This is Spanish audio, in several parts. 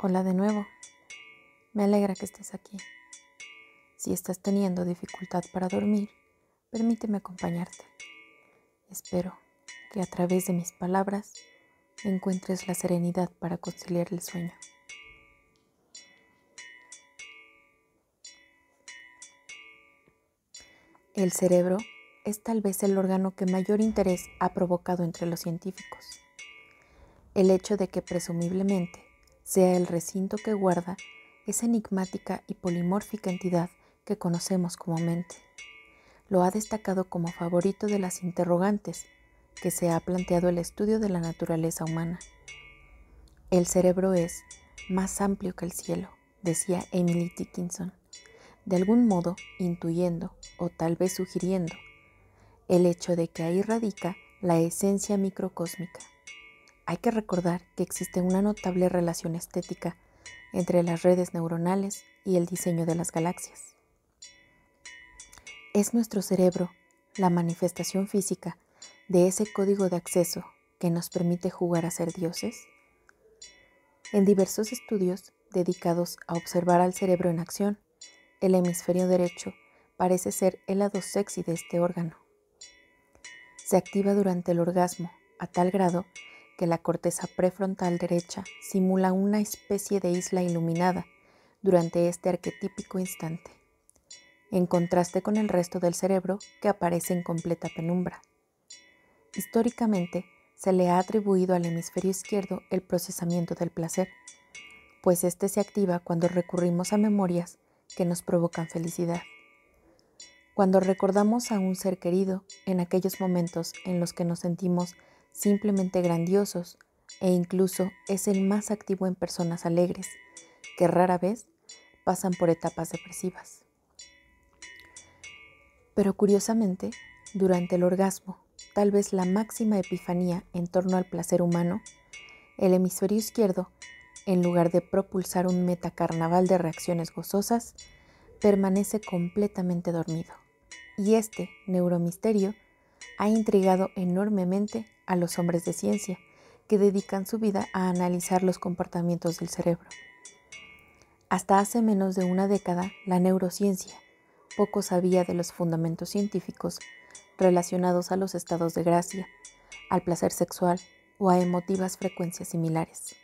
Hola de nuevo. Me alegra que estés aquí. Si estás teniendo dificultad para dormir, permíteme acompañarte. Espero que a través de mis palabras encuentres la serenidad para conciliar el sueño. El cerebro es tal vez el órgano que mayor interés ha provocado entre los científicos. El hecho de que presumiblemente sea el recinto que guarda esa enigmática y polimórfica entidad que conocemos como mente. Lo ha destacado como favorito de las interrogantes que se ha planteado el estudio de la naturaleza humana. El cerebro es más amplio que el cielo, decía Emily Dickinson, de algún modo intuyendo o tal vez sugiriendo el hecho de que ahí radica la esencia microcósmica hay que recordar que existe una notable relación estética entre las redes neuronales y el diseño de las galaxias. ¿Es nuestro cerebro la manifestación física de ese código de acceso que nos permite jugar a ser dioses? En diversos estudios dedicados a observar al cerebro en acción, el hemisferio derecho parece ser el lado sexy de este órgano. Se activa durante el orgasmo a tal grado que la corteza prefrontal derecha simula una especie de isla iluminada durante este arquetípico instante, en contraste con el resto del cerebro que aparece en completa penumbra. Históricamente, se le ha atribuido al hemisferio izquierdo el procesamiento del placer, pues éste se activa cuando recurrimos a memorias que nos provocan felicidad. Cuando recordamos a un ser querido en aquellos momentos en los que nos sentimos simplemente grandiosos e incluso es el más activo en personas alegres, que rara vez pasan por etapas depresivas. Pero curiosamente, durante el orgasmo, tal vez la máxima epifanía en torno al placer humano, el hemisferio izquierdo, en lugar de propulsar un metacarnaval de reacciones gozosas, permanece completamente dormido. Y este neuromisterio ha intrigado enormemente a los hombres de ciencia que dedican su vida a analizar los comportamientos del cerebro. Hasta hace menos de una década, la neurociencia poco sabía de los fundamentos científicos relacionados a los estados de gracia, al placer sexual o a emotivas frecuencias similares.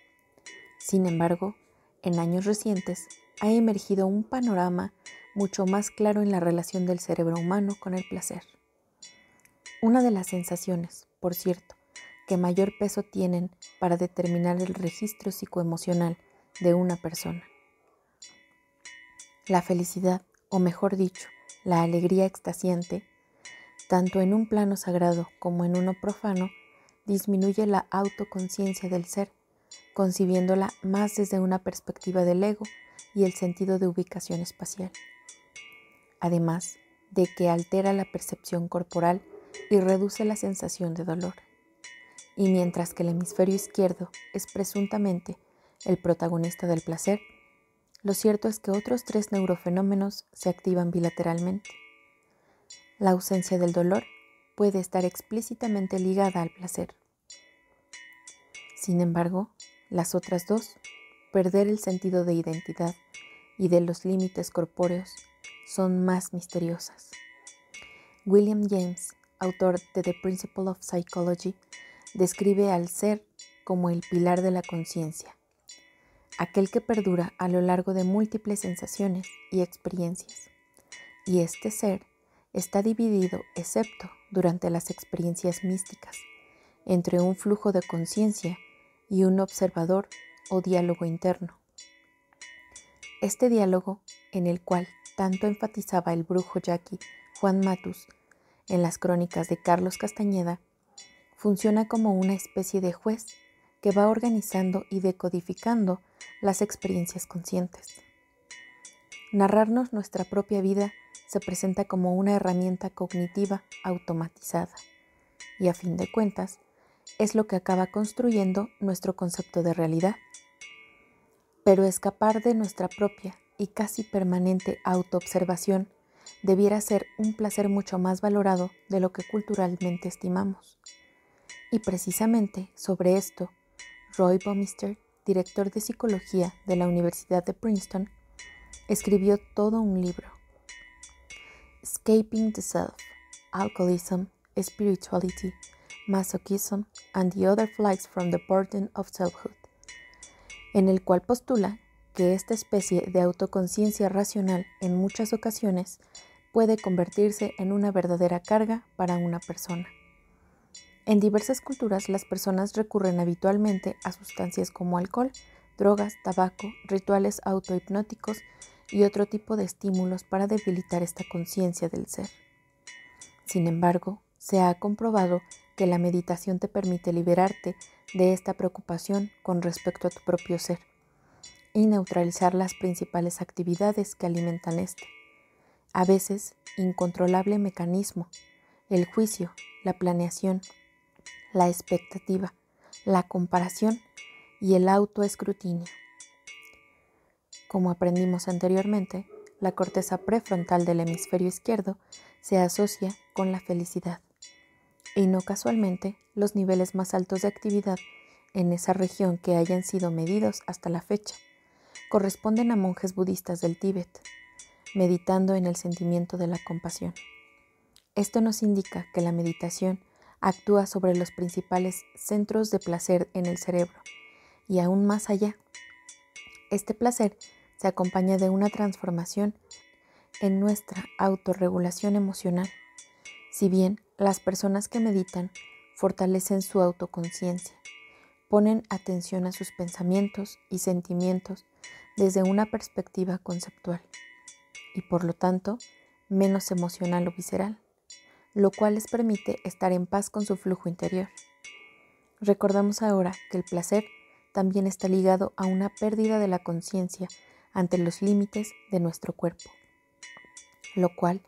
Sin embargo, en años recientes ha emergido un panorama mucho más claro en la relación del cerebro humano con el placer. Una de las sensaciones, por cierto, que mayor peso tienen para determinar el registro psicoemocional de una persona. La felicidad, o mejor dicho, la alegría extasiante, tanto en un plano sagrado como en uno profano, disminuye la autoconciencia del ser, concibiéndola más desde una perspectiva del ego y el sentido de ubicación espacial. Además de que altera la percepción corporal y reduce la sensación de dolor. Y mientras que el hemisferio izquierdo es presuntamente el protagonista del placer, lo cierto es que otros tres neurofenómenos se activan bilateralmente. La ausencia del dolor puede estar explícitamente ligada al placer. Sin embargo, las otras dos, perder el sentido de identidad y de los límites corpóreos, son más misteriosas. William James autor de The Principle of Psychology, describe al ser como el pilar de la conciencia, aquel que perdura a lo largo de múltiples sensaciones y experiencias. Y este ser está dividido, excepto durante las experiencias místicas, entre un flujo de conciencia y un observador o diálogo interno. Este diálogo, en el cual tanto enfatizaba el brujo yaqui Juan Matus, en las crónicas de Carlos Castañeda, funciona como una especie de juez que va organizando y decodificando las experiencias conscientes. Narrarnos nuestra propia vida se presenta como una herramienta cognitiva automatizada y a fin de cuentas es lo que acaba construyendo nuestro concepto de realidad. Pero escapar de nuestra propia y casi permanente autoobservación debiera ser un placer mucho más valorado de lo que culturalmente estimamos. Y precisamente sobre esto, Roy Bomister director de psicología de la Universidad de Princeton, escribió todo un libro, Escaping the Self, Alcoholism, Spirituality, Masochism, and the Other Flights from the Burden of Selfhood, en el cual postula que esta especie de autoconciencia racional en muchas ocasiones puede convertirse en una verdadera carga para una persona. En diversas culturas las personas recurren habitualmente a sustancias como alcohol, drogas, tabaco, rituales autohipnóticos y otro tipo de estímulos para debilitar esta conciencia del ser. Sin embargo, se ha comprobado que la meditación te permite liberarte de esta preocupación con respecto a tu propio ser y neutralizar las principales actividades que alimentan este. A veces, incontrolable mecanismo, el juicio, la planeación, la expectativa, la comparación y el autoescrutinio. Como aprendimos anteriormente, la corteza prefrontal del hemisferio izquierdo se asocia con la felicidad. Y no casualmente, los niveles más altos de actividad en esa región que hayan sido medidos hasta la fecha corresponden a monjes budistas del Tíbet, meditando en el sentimiento de la compasión. Esto nos indica que la meditación actúa sobre los principales centros de placer en el cerebro y aún más allá. Este placer se acompaña de una transformación en nuestra autorregulación emocional. Si bien las personas que meditan fortalecen su autoconciencia, ponen atención a sus pensamientos y sentimientos desde una perspectiva conceptual y por lo tanto menos emocional o visceral, lo cual les permite estar en paz con su flujo interior. Recordamos ahora que el placer también está ligado a una pérdida de la conciencia ante los límites de nuestro cuerpo, lo cual,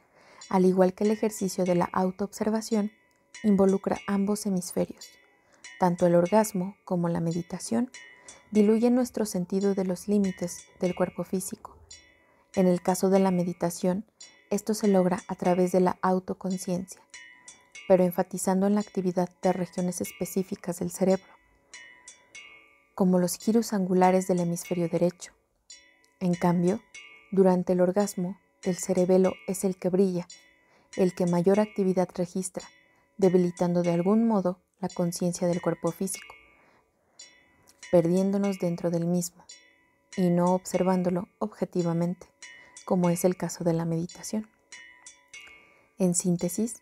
al igual que el ejercicio de la autoobservación, involucra ambos hemisferios. Tanto el orgasmo como la meditación diluye nuestro sentido de los límites del cuerpo físico. En el caso de la meditación, esto se logra a través de la autoconciencia, pero enfatizando en la actividad de regiones específicas del cerebro, como los giros angulares del hemisferio derecho. En cambio, durante el orgasmo, el cerebelo es el que brilla, el que mayor actividad registra, debilitando de algún modo la conciencia del cuerpo físico perdiéndonos dentro del mismo y no observándolo objetivamente, como es el caso de la meditación. En síntesis,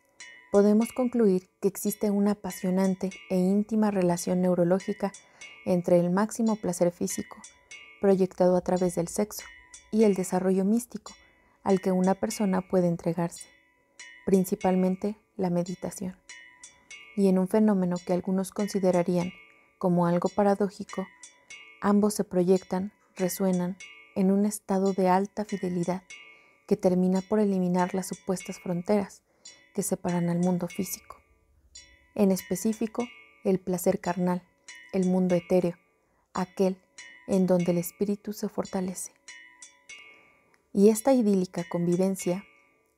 podemos concluir que existe una apasionante e íntima relación neurológica entre el máximo placer físico, proyectado a través del sexo, y el desarrollo místico al que una persona puede entregarse, principalmente la meditación. Y en un fenómeno que algunos considerarían como algo paradójico, ambos se proyectan, resuenan en un estado de alta fidelidad que termina por eliminar las supuestas fronteras que separan al mundo físico. En específico, el placer carnal, el mundo etéreo, aquel en donde el espíritu se fortalece. Y esta idílica convivencia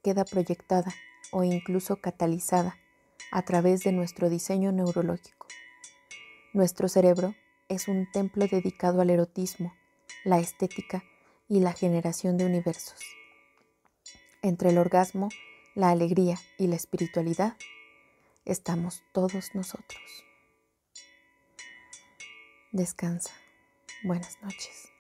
queda proyectada o incluso catalizada a través de nuestro diseño neurológico. Nuestro cerebro es un templo dedicado al erotismo, la estética y la generación de universos. Entre el orgasmo, la alegría y la espiritualidad estamos todos nosotros. Descansa. Buenas noches.